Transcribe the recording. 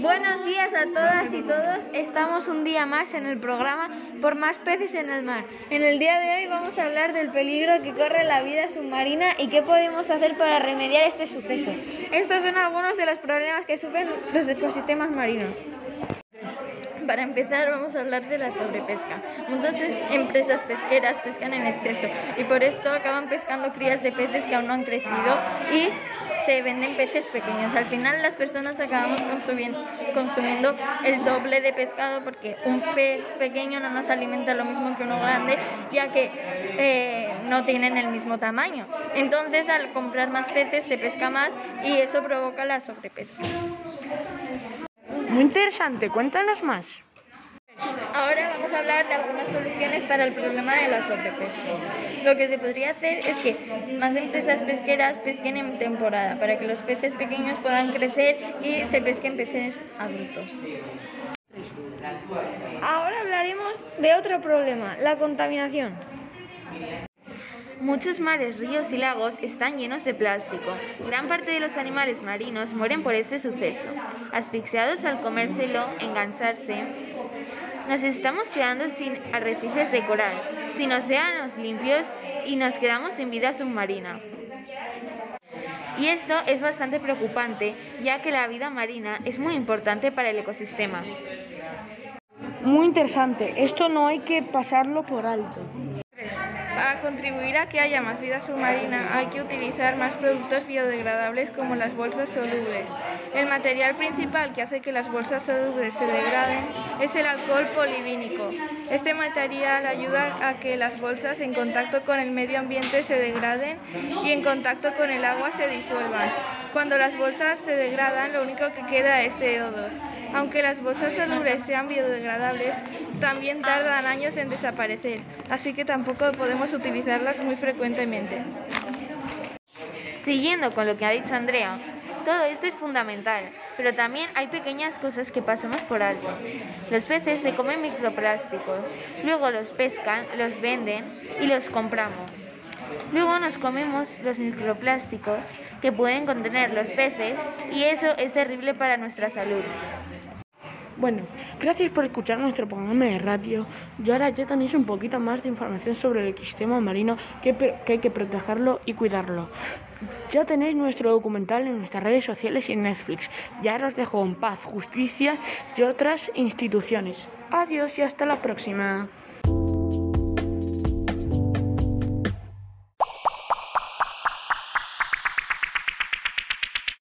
Buenos días a todas y todos. Estamos un día más en el programa Por más peces en el mar. En el día de hoy vamos a hablar del peligro que corre la vida submarina y qué podemos hacer para remediar este suceso. Estos son algunos de los problemas que sufren los ecosistemas marinos. Para empezar vamos a hablar de la sobrepesca. Muchas empresas pesqueras pescan en exceso y por esto acaban pescando crías de peces que aún no han crecido y se venden peces pequeños. Al final las personas acabamos consumiendo el doble de pescado porque un pez pequeño no nos alimenta lo mismo que uno grande ya que eh, no tienen el mismo tamaño. Entonces al comprar más peces se pesca más y eso provoca la sobrepesca. Muy interesante, cuéntanos más. Ahora vamos a hablar de algunas soluciones para el problema de la sobrepesca. Lo que se podría hacer es que más empresas pesqueras pesquen en temporada para que los peces pequeños puedan crecer y se pesquen peces adultos. Ahora hablaremos de otro problema, la contaminación. Muchos mares, ríos y lagos están llenos de plástico. Gran parte de los animales marinos mueren por este suceso, asfixiados al comérselo, engancharse. Nos estamos quedando sin arrecifes de coral, sin océanos limpios y nos quedamos sin vida submarina. Y esto es bastante preocupante, ya que la vida marina es muy importante para el ecosistema. Muy interesante, esto no hay que pasarlo por alto. Para contribuir a que haya más vida submarina hay que utilizar más productos biodegradables como las bolsas solubles. El material principal que hace que las bolsas solubles se degraden es el alcohol polivínico. Este material ayuda a que las bolsas en contacto con el medio ambiente se degraden y en contacto con el agua se disuelvan. Cuando las bolsas se degradan, lo único que queda es CO2. Aunque las bolsas solubles sean biodegradables, también tardan años en desaparecer, así que tampoco podemos utilizarlas muy frecuentemente. Siguiendo con lo que ha dicho Andrea, todo esto es fundamental, pero también hay pequeñas cosas que pasamos por alto. Los peces se comen microplásticos, luego los pescan, los venden y los compramos. Luego nos comemos los microplásticos que pueden contener los peces y eso es terrible para nuestra salud. Bueno, gracias por escuchar nuestro programa de radio. Y ahora ya tenéis un poquito más de información sobre el ecosistema marino, que, que hay que protegerlo y cuidarlo. Ya tenéis nuestro documental en nuestras redes sociales y en Netflix. Ya os dejo en paz, justicia y otras instituciones. Adiós y hasta la próxima.